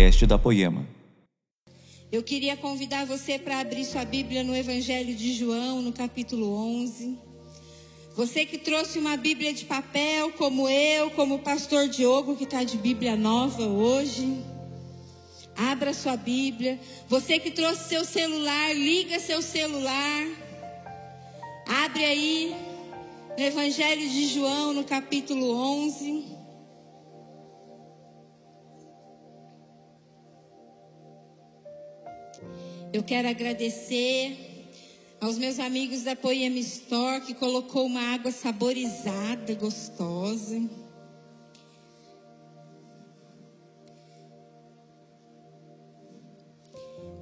podcast da Poema. Eu queria convidar você para abrir sua Bíblia no Evangelho de João, no capítulo 11. Você que trouxe uma Bíblia de papel, como eu, como o pastor Diogo, que está de Bíblia nova hoje. Abra sua Bíblia. Você que trouxe seu celular, liga seu celular. Abre aí no Evangelho de João, no capítulo 11. Eu quero agradecer aos meus amigos da Poema Store que colocou uma água saborizada, gostosa.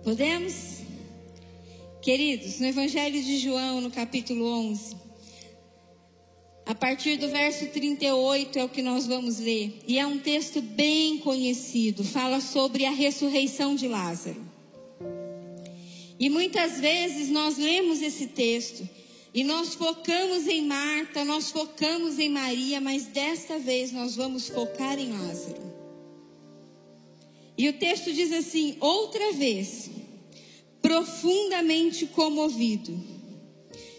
Podemos? Queridos, no Evangelho de João, no capítulo 11, a partir do verso 38 é o que nós vamos ler. E é um texto bem conhecido, fala sobre a ressurreição de Lázaro. E muitas vezes nós lemos esse texto e nós focamos em Marta, nós focamos em Maria, mas desta vez nós vamos focar em Lázaro. E o texto diz assim: outra vez, profundamente comovido,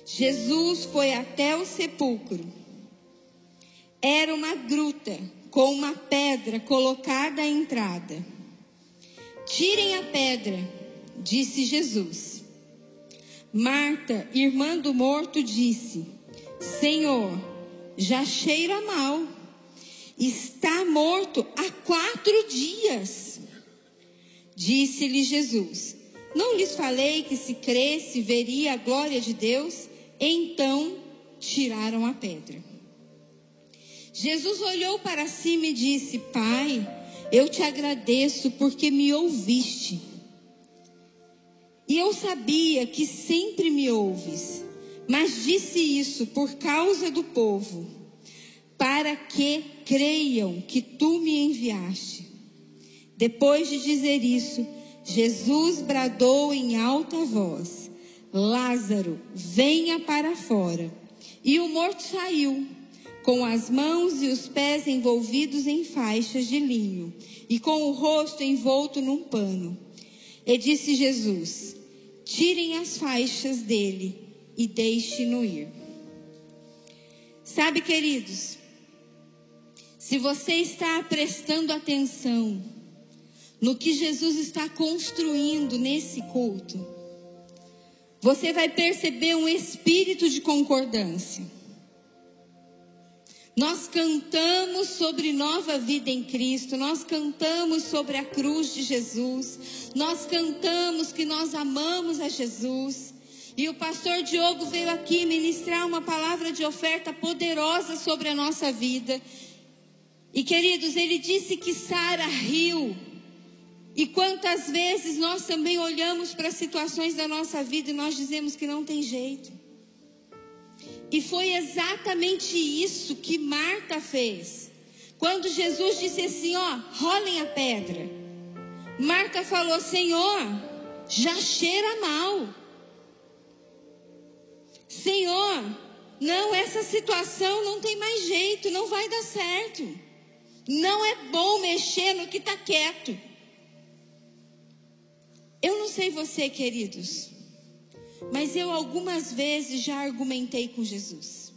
Jesus foi até o sepulcro. Era uma gruta com uma pedra colocada à entrada. Tirem a pedra disse Jesus. Marta, irmã do morto, disse: Senhor, já cheira mal. Está morto há quatro dias. Disse-lhe Jesus: Não lhes falei que se cresce veria a glória de Deus? Então tiraram a pedra. Jesus olhou para cima e disse: Pai, eu te agradeço porque me ouviste. E eu sabia que sempre me ouves, mas disse isso por causa do povo, para que creiam que tu me enviaste. Depois de dizer isso, Jesus bradou em alta voz: Lázaro, venha para fora. E o morto saiu, com as mãos e os pés envolvidos em faixas de linho, e com o rosto envolto num pano. E disse Jesus: tirem as faixas dele e deixe-no ir. Sabe, queridos, se você está prestando atenção no que Jesus está construindo nesse culto, você vai perceber um espírito de concordância. Nós cantamos sobre nova vida em Cristo, nós cantamos sobre a cruz de Jesus, nós cantamos que nós amamos a Jesus. E o pastor Diogo veio aqui ministrar uma palavra de oferta poderosa sobre a nossa vida. E queridos, ele disse que Sara riu. E quantas vezes nós também olhamos para situações da nossa vida e nós dizemos que não tem jeito. E foi exatamente isso que Marta fez. Quando Jesus disse assim: Ó, rolem a pedra. Marta falou: Senhor, já cheira mal. Senhor, não, essa situação não tem mais jeito, não vai dar certo. Não é bom mexer no que está quieto. Eu não sei você, queridos. Mas eu algumas vezes já argumentei com Jesus.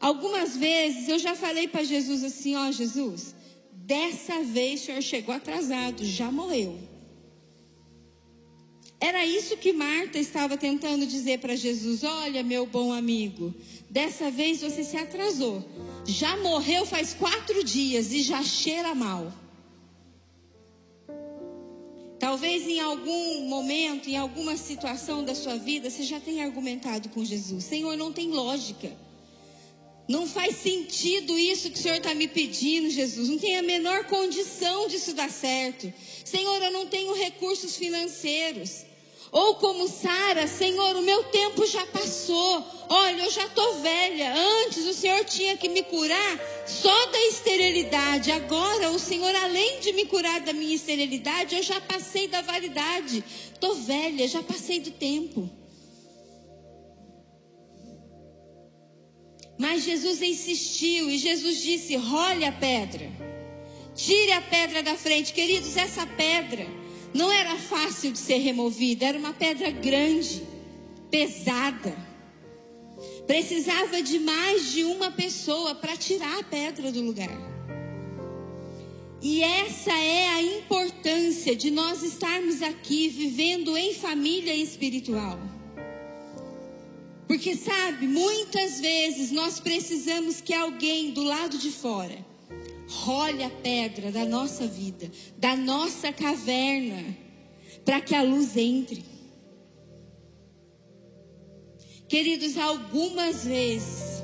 Algumas vezes eu já falei para Jesus assim: Ó, Jesus, dessa vez o senhor chegou atrasado, já morreu. Era isso que Marta estava tentando dizer para Jesus: Olha, meu bom amigo, dessa vez você se atrasou. Já morreu faz quatro dias e já cheira mal. Talvez em algum momento, em alguma situação da sua vida, você já tenha argumentado com Jesus: Senhor, não tem lógica. Não faz sentido isso que o Senhor está me pedindo, Jesus. Não tem a menor condição disso dar certo. Senhor, eu não tenho recursos financeiros. Ou como Sara, Senhor, o meu tempo já passou. Olha, eu já estou velha. Antes o Senhor tinha que me curar só da esterilidade. Agora o Senhor, além de me curar da minha esterilidade, eu já passei da validade. Estou velha, já passei do tempo. Mas Jesus insistiu e Jesus disse: role a pedra. Tire a pedra da frente. Queridos, essa pedra não era fácil de ser removida, era uma pedra grande, pesada. Precisava de mais de uma pessoa para tirar a pedra do lugar. E essa é a importância de nós estarmos aqui vivendo em família espiritual. Porque sabe, muitas vezes nós precisamos que alguém do lado de fora role a pedra da nossa vida, da nossa caverna, para que a luz entre. Queridos, algumas vezes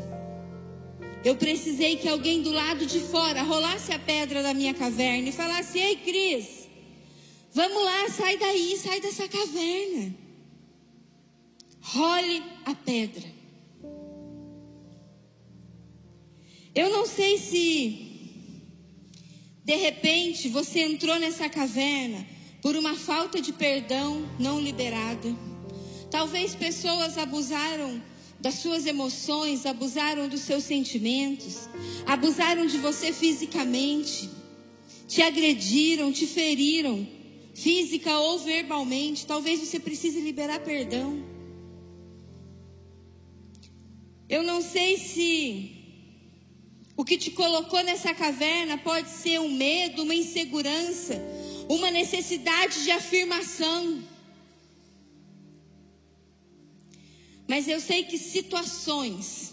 eu precisei que alguém do lado de fora rolasse a pedra da minha caverna e falasse: Ei, Cris, vamos lá, sai daí, sai dessa caverna. Role a pedra. Eu não sei se de repente você entrou nessa caverna por uma falta de perdão não liberada. Talvez pessoas abusaram das suas emoções, abusaram dos seus sentimentos, abusaram de você fisicamente, te agrediram, te feriram, física ou verbalmente. Talvez você precise liberar perdão. Eu não sei se o que te colocou nessa caverna pode ser um medo, uma insegurança, uma necessidade de afirmação. Mas eu sei que situações,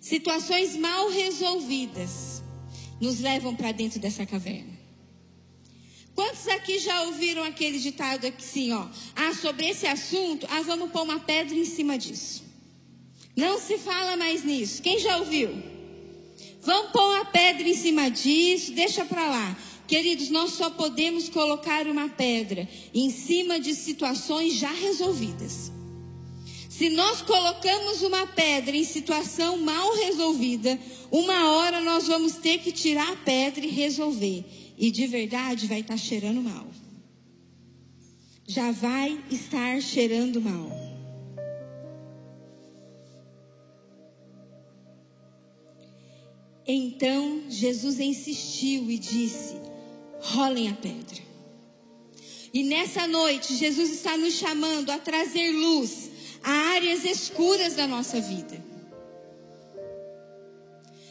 situações mal resolvidas, nos levam para dentro dessa caverna. Quantos aqui já ouviram aquele ditado aqui assim, ó? Ah, sobre esse assunto, ah, vamos pôr uma pedra em cima disso. Não se fala mais nisso. Quem já ouviu? Vamos pôr uma pedra em cima disso, deixa para lá. Queridos, nós só podemos colocar uma pedra em cima de situações já resolvidas. Se nós colocamos uma pedra em situação mal resolvida, uma hora nós vamos ter que tirar a pedra e resolver. E de verdade vai estar cheirando mal. Já vai estar cheirando mal. Então Jesus insistiu e disse: rolem a pedra. E nessa noite, Jesus está nos chamando a trazer luz a áreas escuras da nossa vida.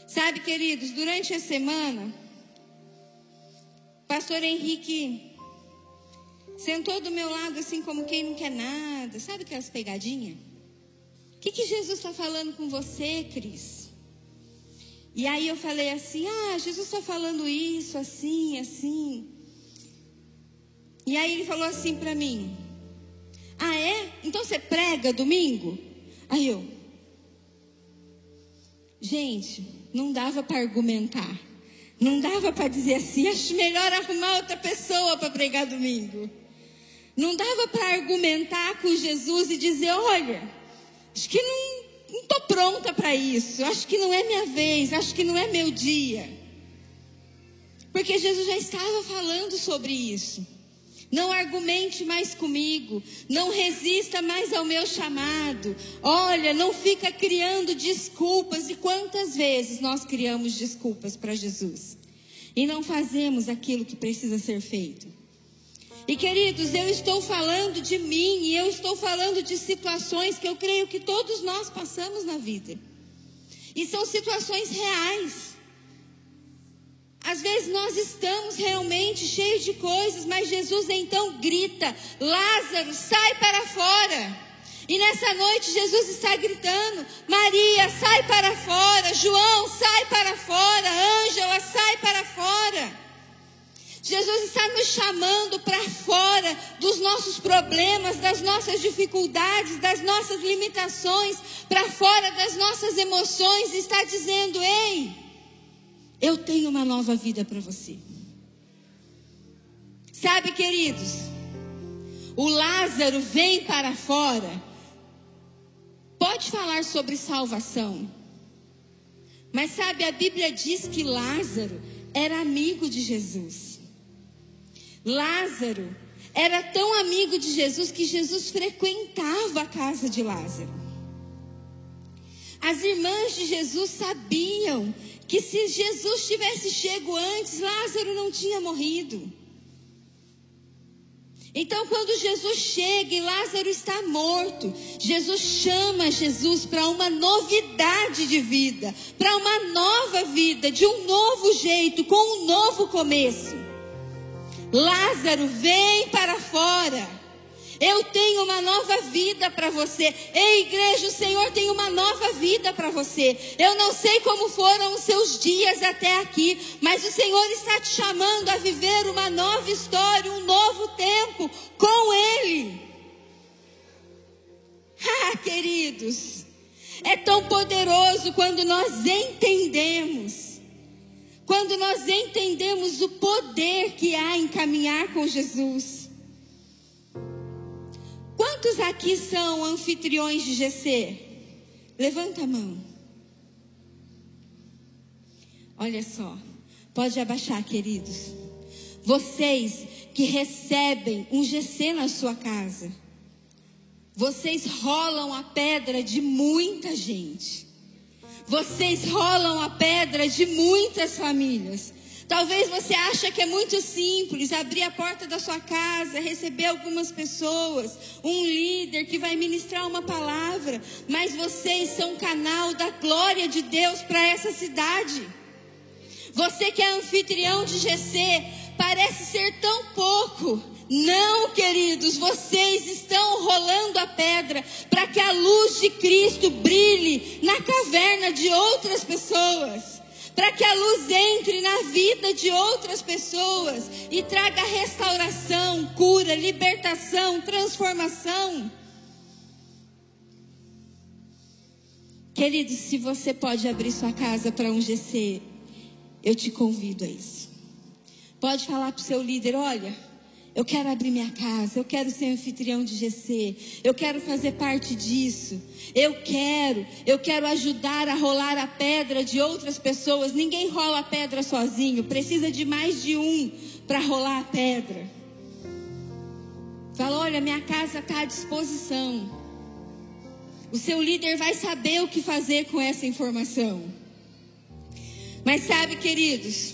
Sabe, queridos, durante a semana, Pastor Henrique sentou do meu lado assim como quem não quer nada. Sabe aquelas pegadinhas? O que, que Jesus está falando com você, Cris? E aí eu falei assim: ah, Jesus está falando isso, assim, assim. E aí ele falou assim para mim: ah, é? Então você prega domingo? Aí eu, gente, não dava para argumentar. Não dava para dizer assim, acho melhor arrumar outra pessoa para pregar domingo. Não dava para argumentar com Jesus e dizer, olha, acho que não, não estou pronta para isso, acho que não é minha vez, acho que não é meu dia. Porque Jesus já estava falando sobre isso. Não argumente mais comigo, não resista mais ao meu chamado. Olha, não fica criando desculpas. E quantas vezes nós criamos desculpas para Jesus e não fazemos aquilo que precisa ser feito? E queridos, eu estou falando de mim e eu estou falando de situações que eu creio que todos nós passamos na vida. E são situações reais. Às vezes nós estamos realmente cheios de coisas, mas Jesus então grita: Lázaro, sai para fora. E nessa noite Jesus está gritando: Maria, sai para fora. João, sai para fora. Ângela, sai para fora. Jesus está nos chamando para fora dos nossos problemas, das nossas dificuldades, das nossas limitações, para fora das nossas emoções, está dizendo: Ei, eu tenho uma nova vida para você. Sabe, queridos, o Lázaro vem para fora, pode falar sobre salvação, mas sabe, a Bíblia diz que Lázaro era amigo de Jesus. Lázaro era tão amigo de Jesus que Jesus frequentava a casa de Lázaro. As irmãs de Jesus sabiam que se Jesus tivesse chego antes, Lázaro não tinha morrido. Então, quando Jesus chega e Lázaro está morto, Jesus chama Jesus para uma novidade de vida, para uma nova vida, de um novo jeito, com um novo começo. Lázaro, vem para fora. Eu tenho uma nova vida para você. Ei, igreja, o Senhor tem uma nova vida para você. Eu não sei como foram os seus dias até aqui, mas o Senhor está te chamando a viver uma nova história, um novo tempo com Ele. Ah, queridos, é tão poderoso quando nós entendemos. Quando nós entendemos o poder que há em caminhar com Jesus. Quantos aqui são anfitriões de GC? Levanta a mão. Olha só, pode abaixar, queridos. Vocês que recebem um GC na sua casa, vocês rolam a pedra de muita gente. Vocês rolam a pedra de muitas famílias. Talvez você ache que é muito simples abrir a porta da sua casa, receber algumas pessoas, um líder que vai ministrar uma palavra, mas vocês são canal da glória de Deus para essa cidade. Você que é anfitrião de GC, parece ser tão pouco. Não, queridos, vocês estão rolando a pedra para que a luz de Cristo brilhe na caverna de outras pessoas para que a luz entre na vida de outras pessoas e traga restauração, cura, libertação, transformação. Queridos, se você pode abrir sua casa para um GC, eu te convido a isso. Pode falar para o seu líder: olha, eu quero abrir minha casa, eu quero ser anfitrião de GC, eu quero fazer parte disso. Eu quero, eu quero ajudar a rolar a pedra de outras pessoas. Ninguém rola a pedra sozinho, precisa de mais de um para rolar a pedra. Fala, olha, minha casa está à disposição. O seu líder vai saber o que fazer com essa informação. Mas sabe, queridos,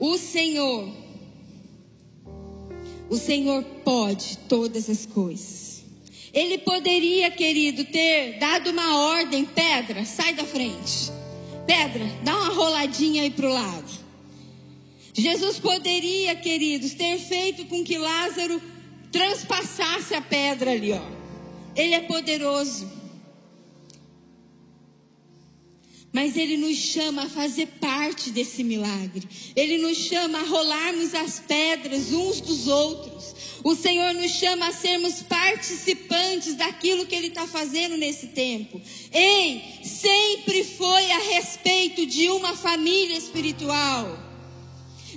o Senhor o Senhor pode todas as coisas. Ele poderia, querido, ter dado uma ordem: pedra, sai da frente. Pedra, dá uma roladinha aí para o lado. Jesus poderia, queridos, ter feito com que Lázaro transpassasse a pedra ali, ó. Ele é poderoso. Mas Ele nos chama a fazer parte desse milagre. Ele nos chama a rolarmos as pedras uns dos outros. O Senhor nos chama a sermos participantes daquilo que Ele está fazendo nesse tempo. Ei, sempre foi a respeito de uma família espiritual.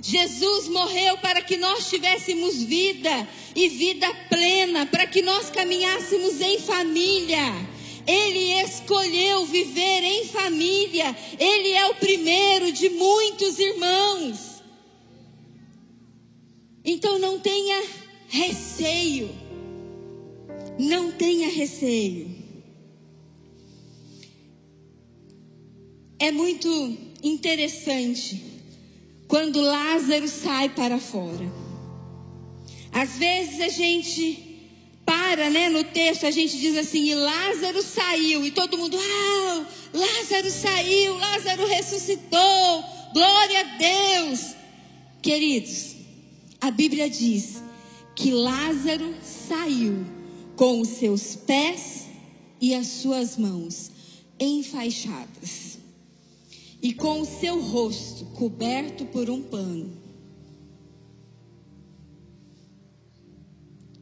Jesus morreu para que nós tivéssemos vida e vida plena, para que nós caminhássemos em família. Ele escolheu viver em família. Ele é o primeiro de muitos irmãos. Então não tenha receio. Não tenha receio. É muito interessante quando Lázaro sai para fora. Às vezes a gente para, né, no texto a gente diz assim, e Lázaro saiu, e todo mundo, ah, Lázaro saiu, Lázaro ressuscitou, glória a Deus. Queridos, a Bíblia diz que Lázaro saiu com os seus pés e as suas mãos enfaixadas, e com o seu rosto coberto por um pano.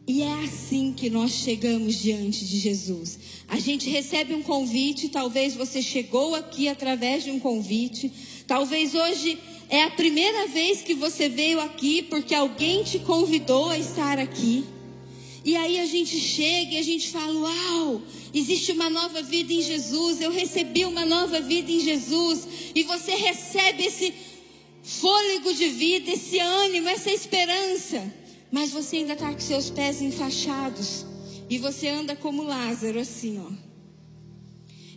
E é assim que nós chegamos diante de Jesus. A gente recebe um convite, talvez você chegou aqui através de um convite, talvez hoje é a primeira vez que você veio aqui porque alguém te convidou a estar aqui. E aí a gente chega e a gente fala: Uau, existe uma nova vida em Jesus, eu recebi uma nova vida em Jesus. E você recebe esse fôlego de vida, esse ânimo, essa esperança mas você ainda está com seus pés enfaixados e você anda como Lázaro, assim, ó.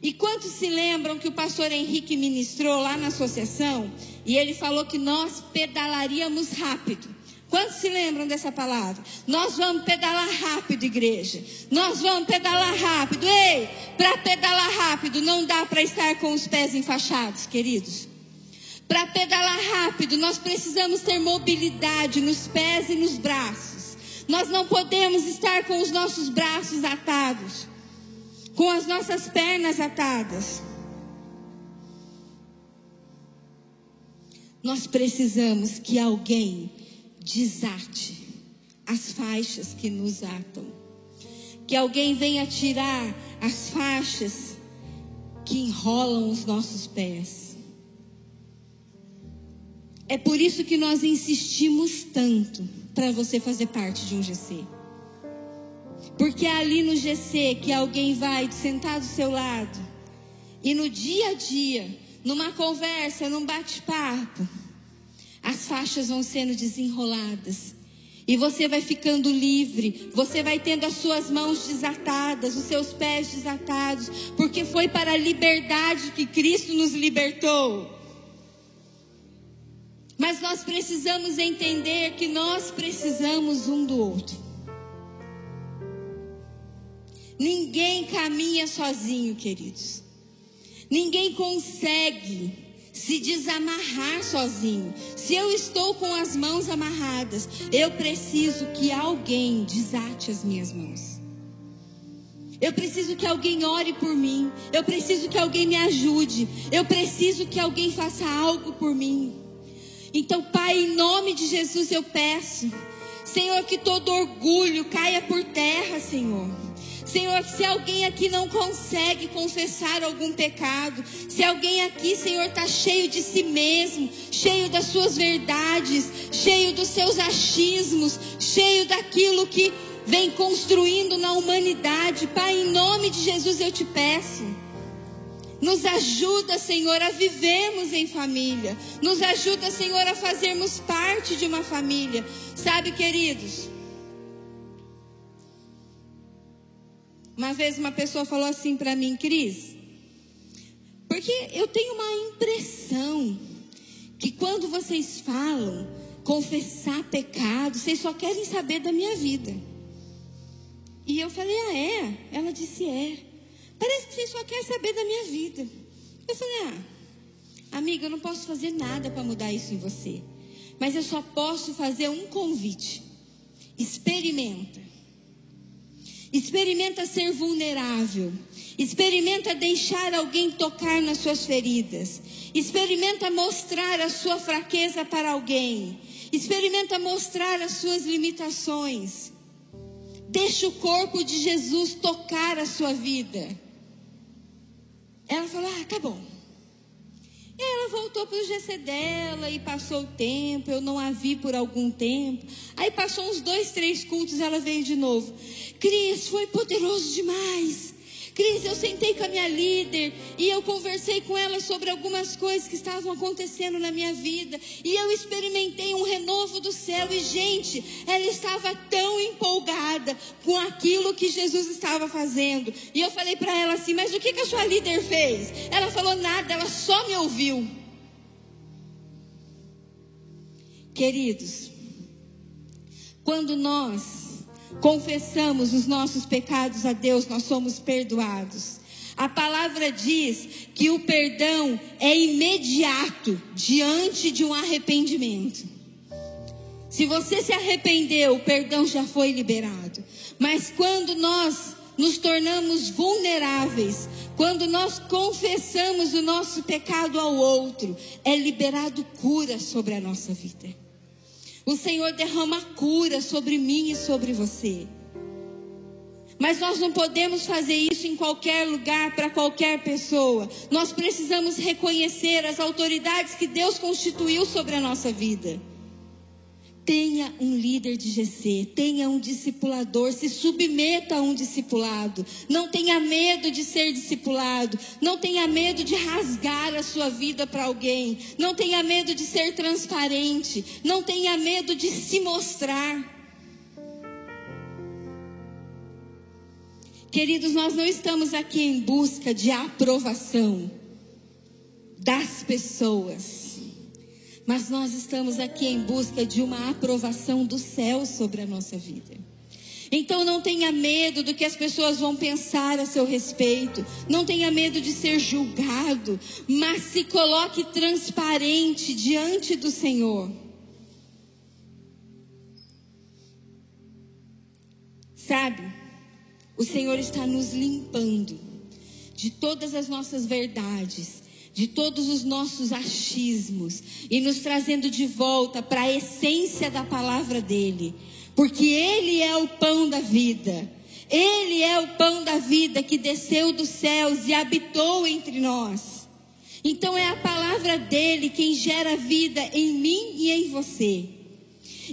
E quantos se lembram que o pastor Henrique ministrou lá na associação e ele falou que nós pedalaríamos rápido? Quantos se lembram dessa palavra? Nós vamos pedalar rápido, igreja. Nós vamos pedalar rápido. Ei, para pedalar rápido não dá para estar com os pés enfaixados, queridos. Para pedalar rápido, nós precisamos ter mobilidade nos pés e nos braços. Nós não podemos estar com os nossos braços atados, com as nossas pernas atadas. Nós precisamos que alguém desate as faixas que nos atam. Que alguém venha tirar as faixas que enrolam os nossos pés. É por isso que nós insistimos tanto para você fazer parte de um GC. Porque é ali no GC que alguém vai sentar do seu lado e no dia a dia, numa conversa, num bate-papo, as faixas vão sendo desenroladas. E você vai ficando livre, você vai tendo as suas mãos desatadas, os seus pés desatados, porque foi para a liberdade que Cristo nos libertou. Mas nós precisamos entender que nós precisamos um do outro. Ninguém caminha sozinho, queridos. Ninguém consegue se desamarrar sozinho. Se eu estou com as mãos amarradas, eu preciso que alguém desate as minhas mãos. Eu preciso que alguém ore por mim. Eu preciso que alguém me ajude. Eu preciso que alguém faça algo por mim. Então, Pai, em nome de Jesus eu peço, Senhor, que todo orgulho caia por terra, Senhor. Senhor, se alguém aqui não consegue confessar algum pecado, se alguém aqui, Senhor, está cheio de si mesmo, cheio das suas verdades, cheio dos seus achismos, cheio daquilo que vem construindo na humanidade, Pai, em nome de Jesus eu te peço. Nos ajuda, Senhor, a vivermos em família. Nos ajuda, Senhor, a fazermos parte de uma família. Sabe, queridos? Uma vez uma pessoa falou assim para mim, Cris, porque eu tenho uma impressão que quando vocês falam confessar pecado, vocês só querem saber da minha vida. E eu falei, ah, é? Ela disse, é. Parece que vocês só querem saber da minha vida. Eu falei, ah, amiga, eu não posso fazer nada para mudar isso em você. Mas eu só posso fazer um convite. Experimenta. Experimenta ser vulnerável. Experimenta deixar alguém tocar nas suas feridas. Experimenta mostrar a sua fraqueza para alguém. Experimenta mostrar as suas limitações. Deixa o corpo de Jesus tocar a sua vida. Ela falou: Ah, tá bom. E ela voltou para o GC dela e passou o tempo, eu não a vi por algum tempo. Aí passou uns dois, três cultos, ela veio de novo. Cris, foi poderoso demais. Cris, eu sentei com a minha líder e eu conversei com ela sobre algumas coisas que estavam acontecendo na minha vida. E eu experimentei um renovo do céu. E, gente, ela estava tão empolgada com aquilo que Jesus estava fazendo. E eu falei para ela assim: Mas o que, que a sua líder fez? Ela falou: Nada, ela só me ouviu. Queridos, quando nós confessamos os nossos pecados a Deus, nós somos perdoados. A palavra diz que o perdão é imediato diante de um arrependimento. Se você se arrependeu, o perdão já foi liberado. Mas quando nós nos tornamos vulneráveis, quando nós confessamos o nosso pecado ao outro, é liberado cura sobre a nossa vida. O Senhor derrama cura sobre mim e sobre você. Mas nós não podemos fazer isso em qualquer lugar, para qualquer pessoa. Nós precisamos reconhecer as autoridades que Deus constituiu sobre a nossa vida. Tenha um líder de GC, tenha um discipulador, se submeta a um discipulado. Não tenha medo de ser discipulado, não tenha medo de rasgar a sua vida para alguém, não tenha medo de ser transparente, não tenha medo de se mostrar. Queridos, nós não estamos aqui em busca de aprovação das pessoas, mas nós estamos aqui em busca de uma aprovação do céu sobre a nossa vida. Então não tenha medo do que as pessoas vão pensar a seu respeito, não tenha medo de ser julgado, mas se coloque transparente diante do Senhor. Sabe? O Senhor está nos limpando de todas as nossas verdades, de todos os nossos achismos e nos trazendo de volta para a essência da palavra dele, porque ele é o pão da vida. Ele é o pão da vida que desceu dos céus e habitou entre nós. Então é a palavra dele quem gera vida em mim e em você.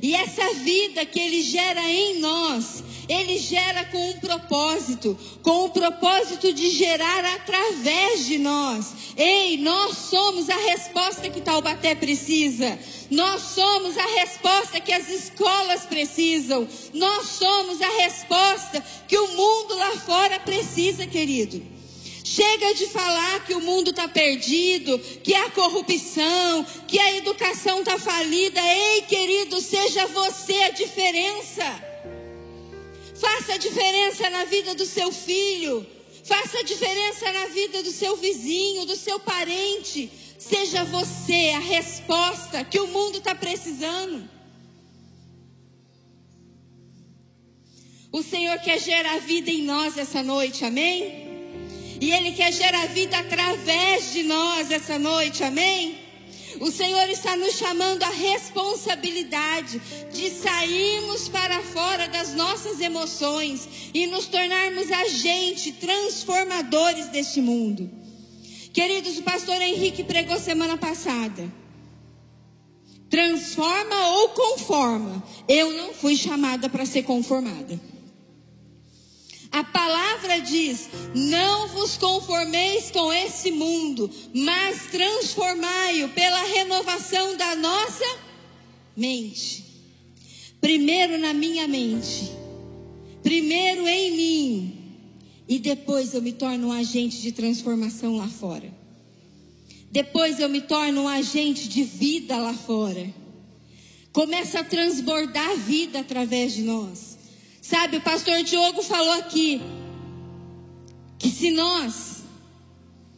E essa vida que ele gera em nós ele gera com um propósito, com o propósito de gerar através de nós. Ei, nós somos a resposta que Taubaté precisa. Nós somos a resposta que as escolas precisam. Nós somos a resposta que o mundo lá fora precisa, querido. Chega de falar que o mundo está perdido, que a corrupção, que a educação está falida. Ei, querido, seja você a diferença. Faça a diferença na vida do seu filho. Faça a diferença na vida do seu vizinho, do seu parente. Seja você a resposta que o mundo está precisando. O Senhor quer gerar vida em nós essa noite, amém? E Ele quer gerar vida através de nós essa noite, amém? O Senhor está nos chamando a responsabilidade de sairmos para fora das nossas emoções e nos tornarmos agentes transformadores deste mundo. Queridos, o pastor Henrique pregou semana passada. Transforma ou conforma. Eu não fui chamada para ser conformada. A palavra diz: Não vos conformeis com esse mundo, mas transformai-o pela renovação da nossa mente. Primeiro na minha mente, primeiro em mim, e depois eu me torno um agente de transformação lá fora. Depois eu me torno um agente de vida lá fora. Começa a transbordar vida através de nós. Sabe, o pastor Diogo falou aqui que se nós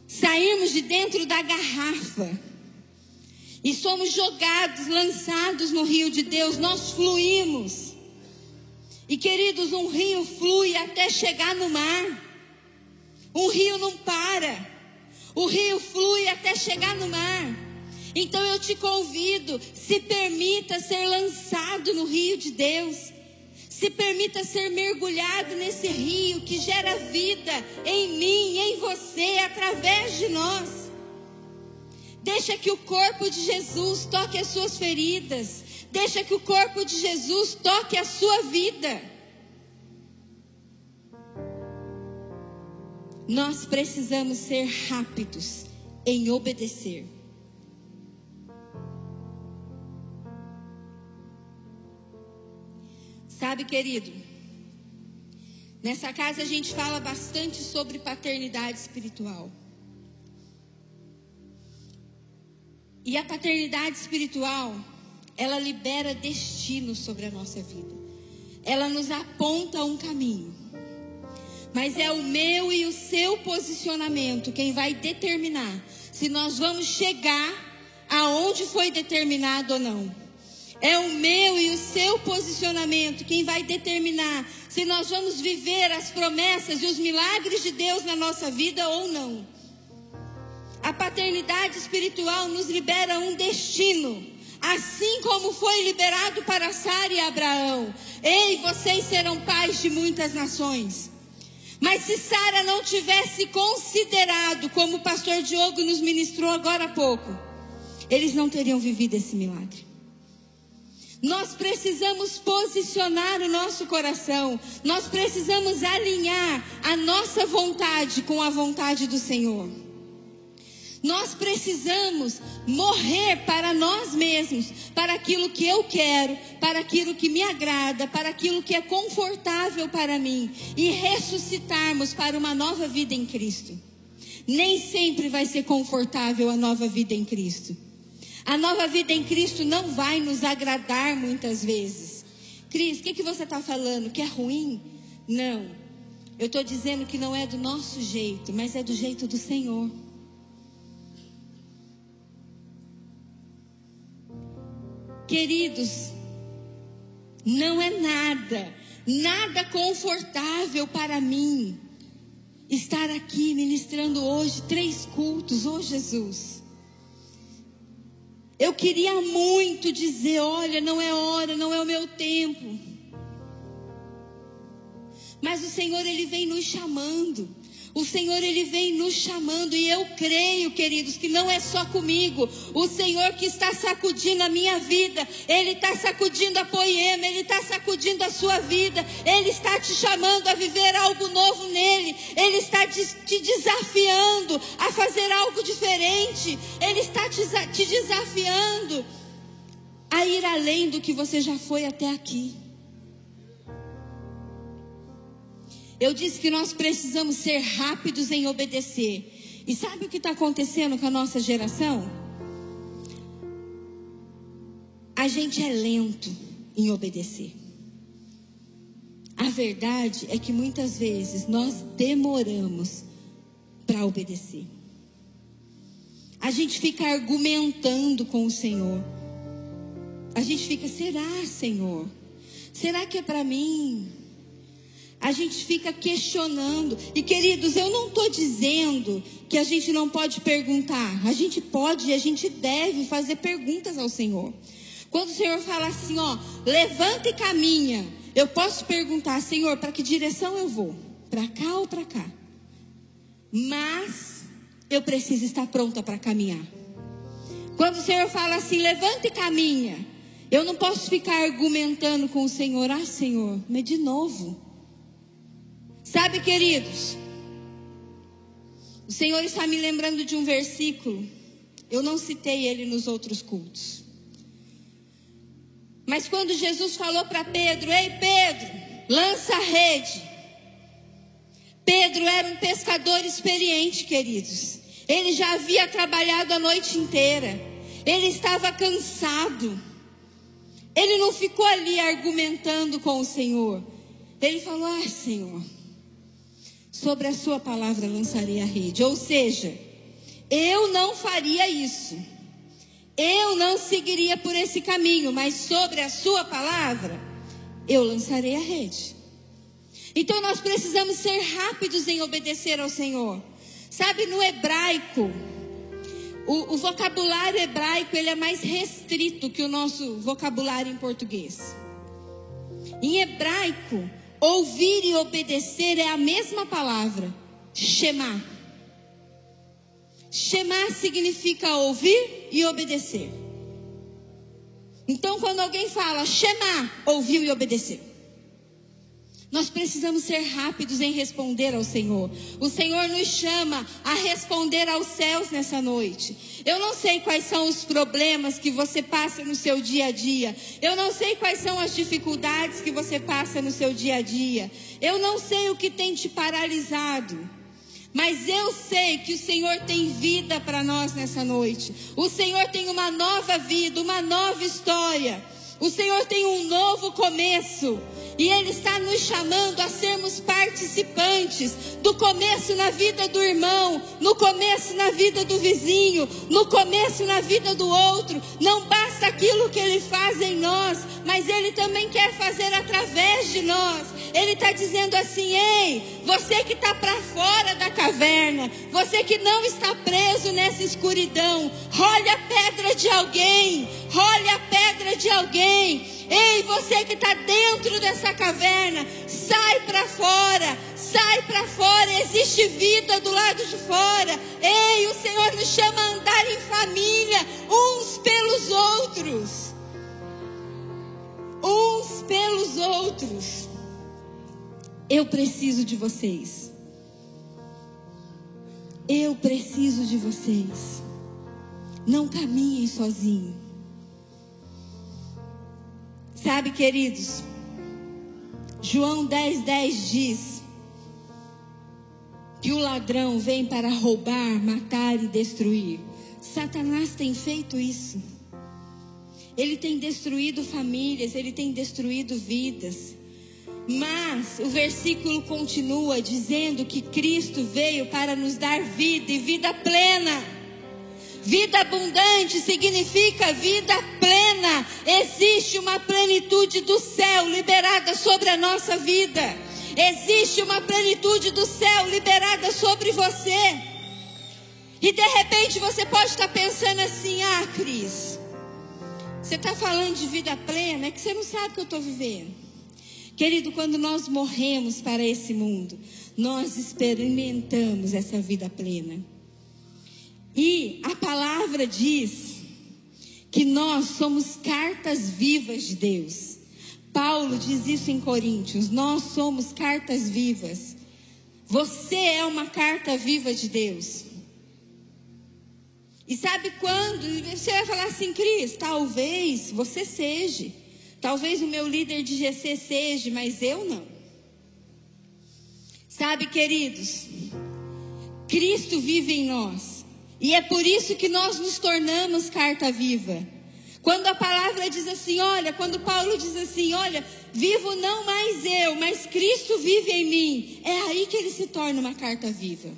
sairmos de dentro da garrafa e somos jogados, lançados no rio de Deus, nós fluímos. E queridos, um rio flui até chegar no mar. Um rio não para. O rio flui até chegar no mar. Então eu te convido, se permita ser lançado no rio de Deus. Se permita ser mergulhado nesse rio que gera vida em mim, em você, através de nós. Deixa que o corpo de Jesus toque as suas feridas. Deixa que o corpo de Jesus toque a sua vida. Nós precisamos ser rápidos em obedecer. Sabe, querido, nessa casa a gente fala bastante sobre paternidade espiritual. E a paternidade espiritual, ela libera destino sobre a nossa vida. Ela nos aponta um caminho. Mas é o meu e o seu posicionamento quem vai determinar se nós vamos chegar aonde foi determinado ou não. É o meu e o seu posicionamento quem vai determinar se nós vamos viver as promessas e os milagres de Deus na nossa vida ou não. A paternidade espiritual nos libera um destino, assim como foi liberado para Sara e Abraão. Ei, vocês serão pais de muitas nações. Mas se Sara não tivesse considerado, como o pastor Diogo nos ministrou agora há pouco, eles não teriam vivido esse milagre. Nós precisamos posicionar o nosso coração, nós precisamos alinhar a nossa vontade com a vontade do Senhor. Nós precisamos morrer para nós mesmos, para aquilo que eu quero, para aquilo que me agrada, para aquilo que é confortável para mim e ressuscitarmos para uma nova vida em Cristo. Nem sempre vai ser confortável a nova vida em Cristo. A nova vida em Cristo não vai nos agradar muitas vezes. Cris, o que, que você está falando? Que é ruim? Não. Eu estou dizendo que não é do nosso jeito, mas é do jeito do Senhor. Queridos, não é nada, nada confortável para mim estar aqui ministrando hoje três cultos, oh Jesus. Eu queria muito dizer: olha, não é hora, não é o meu tempo. Mas o Senhor, Ele vem nos chamando. O Senhor, Ele vem nos chamando, e eu creio, queridos, que não é só comigo. O Senhor que está sacudindo a minha vida, Ele está sacudindo a poema, Ele está sacudindo a sua vida, Ele está te chamando a viver algo novo nele, Ele está te desafiando a fazer algo diferente, Ele está te desafiando a ir além do que você já foi até aqui. Eu disse que nós precisamos ser rápidos em obedecer. E sabe o que está acontecendo com a nossa geração? A gente é lento em obedecer. A verdade é que muitas vezes nós demoramos para obedecer. A gente fica argumentando com o Senhor. A gente fica, será, Senhor? Será que é para mim? A gente fica questionando. E queridos, eu não estou dizendo que a gente não pode perguntar. A gente pode e a gente deve fazer perguntas ao Senhor. Quando o Senhor fala assim, ó, levanta e caminha, eu posso perguntar, Senhor, para que direção eu vou? Para cá ou para cá? Mas eu preciso estar pronta para caminhar. Quando o Senhor fala assim, levanta e caminha, eu não posso ficar argumentando com o Senhor, ah, Senhor, mas de novo. Sabe, queridos, o Senhor está me lembrando de um versículo. Eu não citei ele nos outros cultos. Mas quando Jesus falou para Pedro: Ei, Pedro, lança a rede. Pedro era um pescador experiente, queridos. Ele já havia trabalhado a noite inteira. Ele estava cansado. Ele não ficou ali argumentando com o Senhor. Ele falou: Ah, Senhor sobre a sua palavra lançarei a rede. Ou seja, eu não faria isso. Eu não seguiria por esse caminho, mas sobre a sua palavra eu lançarei a rede. Então nós precisamos ser rápidos em obedecer ao Senhor. Sabe, no hebraico, o, o, vocabulário hebraico ele é mais restrito que o nosso vocabulário em português. Em hebraico, Ouvir e obedecer é a mesma palavra, Shema. Shema significa ouvir e obedecer. Então, quando alguém fala Shema, ouviu e obedeceu. Nós precisamos ser rápidos em responder ao Senhor. O Senhor nos chama a responder aos céus nessa noite. Eu não sei quais são os problemas que você passa no seu dia a dia. Eu não sei quais são as dificuldades que você passa no seu dia a dia. Eu não sei o que tem te paralisado. Mas eu sei que o Senhor tem vida para nós nessa noite. O Senhor tem uma nova vida, uma nova história. O Senhor tem um novo começo. E Ele está nos chamando a sermos participantes do começo na vida do irmão, no começo na vida do vizinho, no começo na vida do outro. Não basta aquilo que Ele faz em nós, mas Ele também quer fazer através de nós. Ele está dizendo assim: ei, você que está para fora da caverna, você que não está preso nessa escuridão, role a pedra de alguém, role a pedra de alguém. Ei, você que está dentro dessa caverna, sai para fora, sai para fora. Existe vida do lado de fora. Ei, o Senhor nos chama a andar em família, uns pelos outros. Uns pelos outros. Eu preciso de vocês. Eu preciso de vocês. Não caminhem sozinhos. Sabe, queridos, João 10, 10 diz que o ladrão vem para roubar, matar e destruir. Satanás tem feito isso. Ele tem destruído famílias, ele tem destruído vidas. Mas o versículo continua dizendo que Cristo veio para nos dar vida e vida plena. Vida abundante significa vida plena. Existe uma plenitude do céu liberada sobre a nossa vida. Existe uma plenitude do céu liberada sobre você. E de repente você pode estar pensando assim: ah, Cris, você está falando de vida plena, é que você não sabe o que eu estou vivendo. Querido, quando nós morremos para esse mundo, nós experimentamos essa vida plena. E a palavra diz que nós somos cartas vivas de Deus. Paulo diz isso em Coríntios: nós somos cartas vivas. Você é uma carta viva de Deus. E sabe quando? Você vai falar assim, Cris, talvez você seja. Talvez o meu líder de GC seja, mas eu não. Sabe, queridos, Cristo vive em nós. E é por isso que nós nos tornamos carta viva. Quando a palavra diz assim, olha, quando Paulo diz assim, olha, vivo não mais eu, mas Cristo vive em mim, é aí que ele se torna uma carta viva.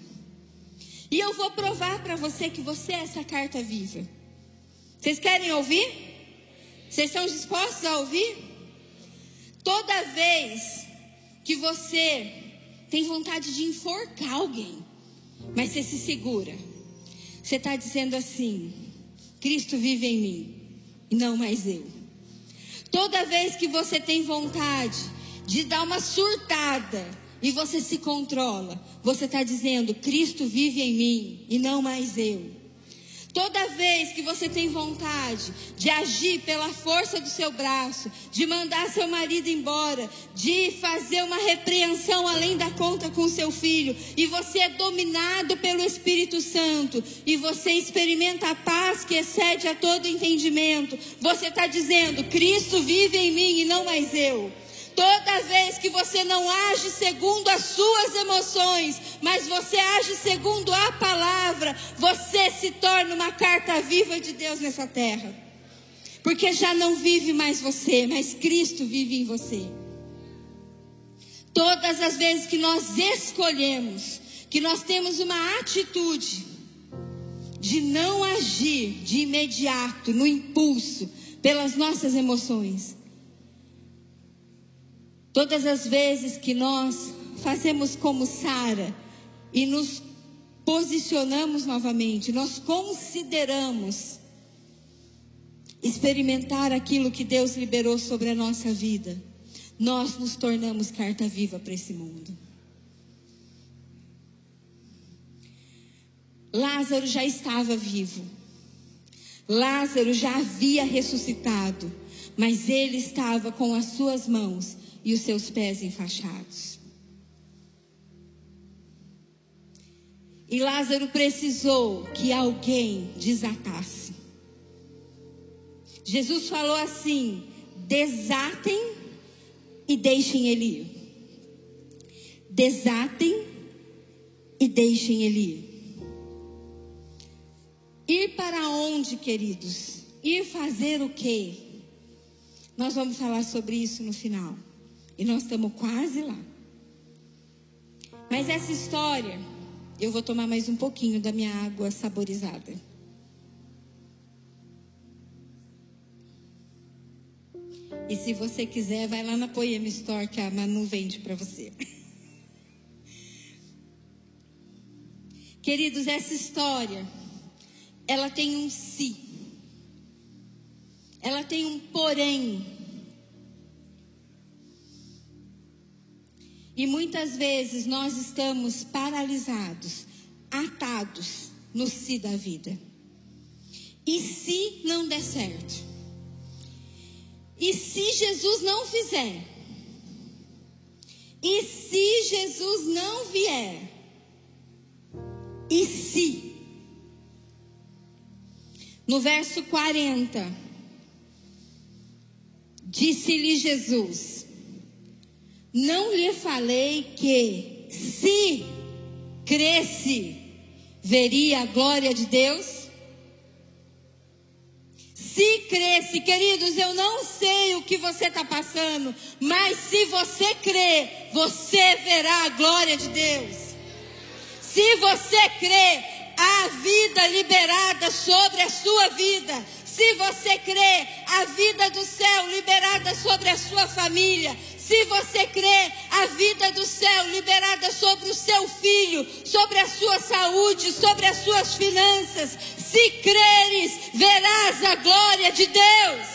E eu vou provar para você que você é essa carta viva. Vocês querem ouvir? Vocês estão dispostos a ouvir? Toda vez que você tem vontade de enforcar alguém, mas você se segura, você está dizendo assim: Cristo vive em mim e não mais eu. Toda vez que você tem vontade de dar uma surtada e você se controla, você está dizendo: Cristo vive em mim e não mais eu. Toda vez que você tem vontade de agir pela força do seu braço, de mandar seu marido embora, de fazer uma repreensão além da conta com seu filho, e você é dominado pelo Espírito Santo, e você experimenta a paz que excede a todo entendimento, você está dizendo: Cristo vive em mim e não mais eu. Toda vez que você não age segundo as suas emoções, mas você age segundo a palavra, você se torna uma carta viva de Deus nessa terra. Porque já não vive mais você, mas Cristo vive em você. Todas as vezes que nós escolhemos, que nós temos uma atitude de não agir de imediato, no impulso, pelas nossas emoções, Todas as vezes que nós fazemos como Sara e nos posicionamos novamente, nós consideramos experimentar aquilo que Deus liberou sobre a nossa vida, nós nos tornamos carta viva para esse mundo. Lázaro já estava vivo. Lázaro já havia ressuscitado, mas ele estava com as suas mãos e os seus pés enfaixados. E Lázaro precisou que alguém desatasse. Jesus falou assim: desatem e deixem ele ir. Desatem e deixem ele ir. Ir para onde, queridos? Ir fazer o quê? Nós vamos falar sobre isso no final. E nós estamos quase lá. Mas essa história, eu vou tomar mais um pouquinho da minha água saborizada. E se você quiser, vai lá na Poema Store que a Manu vende para você. Queridos, essa história, ela tem um si. Ela tem um porém. E muitas vezes nós estamos paralisados, atados no si da vida. E se não der certo? E se Jesus não fizer? E se Jesus não vier? e se. No verso 40, disse-lhe Jesus: Não lhe falei que, se cresce, veria a glória de Deus? Se cresce, queridos, eu não sei o que você está passando, mas se você crê, você verá a glória de Deus. Se você crê, há vida liberada sobre a sua vida. Se você crê, a vida do céu liberada sobre a sua família. Se você crê, a vida do céu liberada sobre o seu filho, sobre a sua saúde, sobre as suas finanças. Se creres, verás a glória de Deus.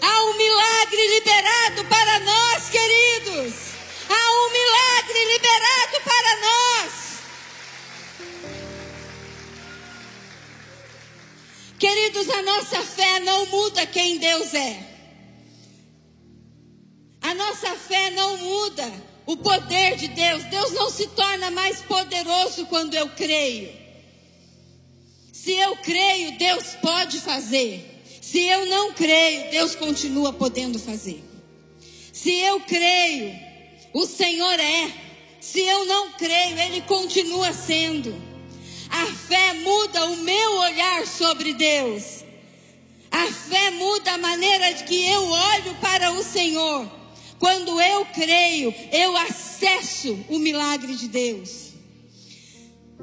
Há um milagre liberado para nós, queridos. Há um milagre liberado para nós. Queridos, a nossa fé não muda quem Deus é. Nossa fé não muda o poder de Deus. Deus não se torna mais poderoso quando eu creio. Se eu creio, Deus pode fazer. Se eu não creio, Deus continua podendo fazer. Se eu creio, o Senhor é. Se eu não creio, Ele continua sendo. A fé muda o meu olhar sobre Deus. A fé muda a maneira de que eu olho para o Senhor. Quando eu creio, eu acesso o milagre de Deus.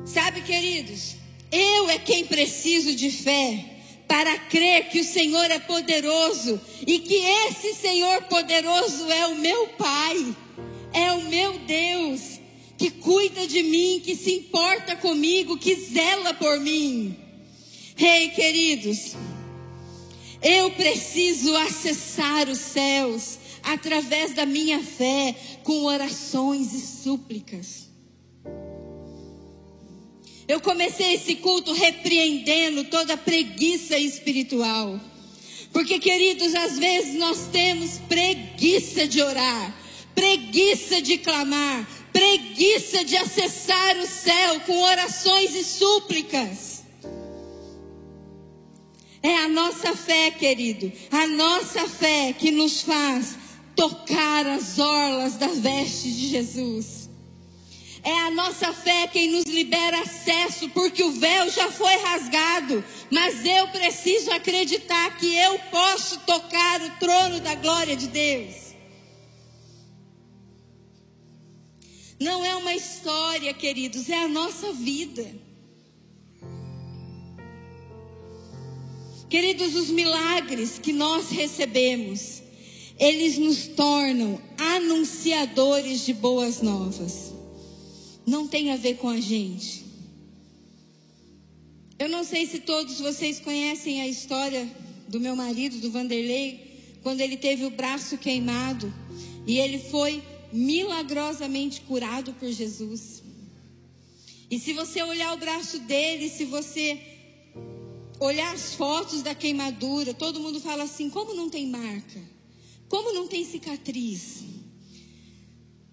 Sabe, queridos, eu é quem preciso de fé para crer que o Senhor é poderoso e que esse Senhor poderoso é o meu Pai, é o meu Deus, que cuida de mim, que se importa comigo, que zela por mim. Rei, hey, queridos, eu preciso acessar os céus através da minha fé, com orações e súplicas. Eu comecei esse culto repreendendo toda preguiça espiritual. Porque, queridos, às vezes nós temos preguiça de orar, preguiça de clamar, preguiça de acessar o céu com orações e súplicas. É a nossa fé, querido, a nossa fé que nos faz tocar as orlas das vestes de Jesus. É a nossa fé quem nos libera acesso, porque o véu já foi rasgado. Mas eu preciso acreditar que eu posso tocar o trono da glória de Deus. Não é uma história, queridos, é a nossa vida. Queridos, os milagres que nós recebemos, eles nos tornam anunciadores de boas novas. Não tem a ver com a gente. Eu não sei se todos vocês conhecem a história do meu marido, do Vanderlei, quando ele teve o braço queimado e ele foi milagrosamente curado por Jesus. E se você olhar o braço dele, se você olhar as fotos da queimadura, todo mundo fala assim: como não tem marca? Como não tem cicatriz?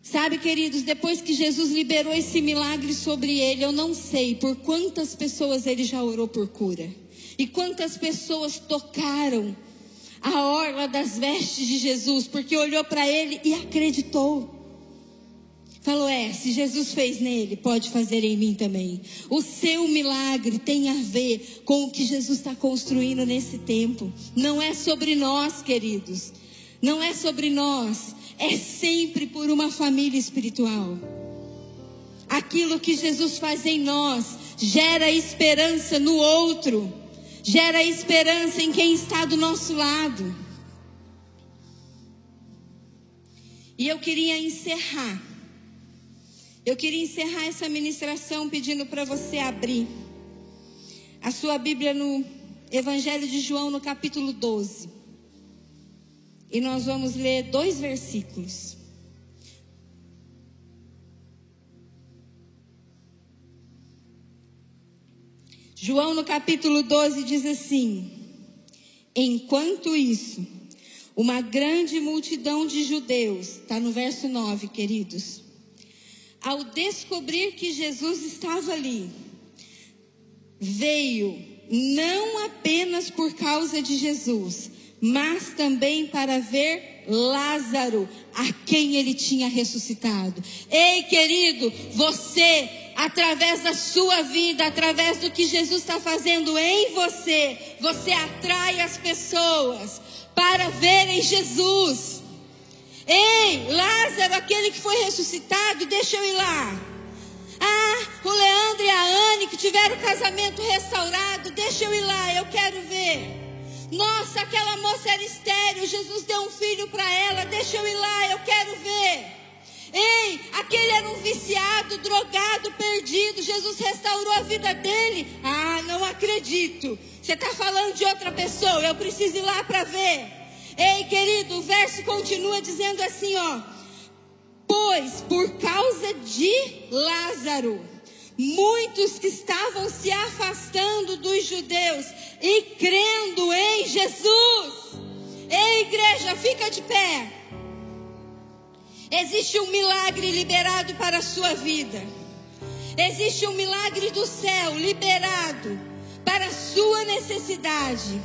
Sabe, queridos, depois que Jesus liberou esse milagre sobre ele, eu não sei por quantas pessoas ele já orou por cura. E quantas pessoas tocaram a orla das vestes de Jesus, porque olhou para ele e acreditou. Falou: É, se Jesus fez nele, pode fazer em mim também. O seu milagre tem a ver com o que Jesus está construindo nesse tempo. Não é sobre nós, queridos não é sobre nós, é sempre por uma família espiritual. Aquilo que Jesus faz em nós gera esperança no outro, gera esperança em quem está do nosso lado. E eu queria encerrar. Eu queria encerrar essa ministração pedindo para você abrir a sua Bíblia no Evangelho de João, no capítulo 12. E nós vamos ler dois versículos. João no capítulo 12 diz assim: Enquanto isso, uma grande multidão de judeus, está no verso 9, queridos, ao descobrir que Jesus estava ali, veio não apenas por causa de Jesus, mas também para ver Lázaro, a quem ele tinha ressuscitado. Ei, querido, você, através da sua vida, através do que Jesus está fazendo em você, você atrai as pessoas para verem Jesus. Ei, Lázaro, aquele que foi ressuscitado, deixa eu ir lá. Ah, o Leandro e a Anne que tiveram o casamento restaurado, deixa eu ir lá, eu quero ver. Nossa, aquela moça era estéreo, Jesus deu um filho para ela, deixa eu ir lá, eu quero ver. Ei, aquele era um viciado, drogado, perdido, Jesus restaurou a vida dele. Ah, não acredito. Você está falando de outra pessoa, eu preciso ir lá para ver. Ei, querido, o verso continua dizendo assim, ó. Pois por causa de Lázaro, muitos que estavam se afastando dos judeus e crendo em Jesus. Ei, igreja, fica de pé. Existe um milagre liberado para a sua vida. Existe um milagre do céu liberado para a sua necessidade.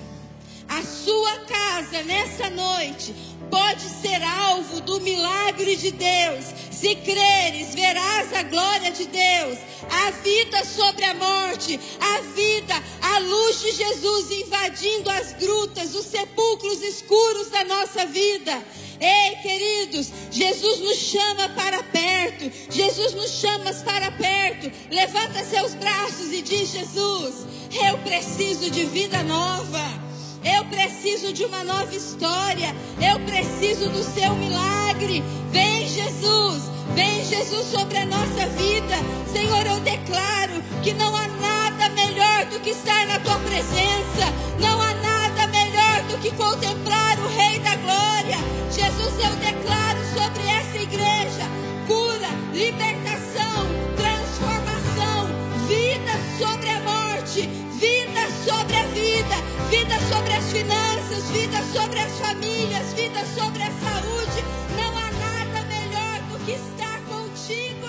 A sua casa nessa noite pode ser alvo do milagre de Deus. Se creres, verás a glória de Deus, a vida sobre a morte, a vida, a luz de Jesus invadindo as grutas, os sepulcros escuros da nossa vida. Ei, queridos, Jesus nos chama para perto. Jesus nos chama para perto. Levanta seus braços e diz: Jesus, eu preciso de vida nova. Eu preciso de uma nova história. Eu preciso do seu milagre. Vem, Jesus. Vem, Jesus, sobre a nossa vida. Senhor, eu declaro que não há nada melhor do que estar na tua presença. Não há nada melhor do que contemplar o Rei da Glória. Jesus, eu declaro sobre essa igreja cura, libertação, transformação, vida sobre a morte, Vida sobre a vida, vida sobre as finanças, vida sobre as famílias, vida sobre a saúde. Não há nada melhor do que estar contigo.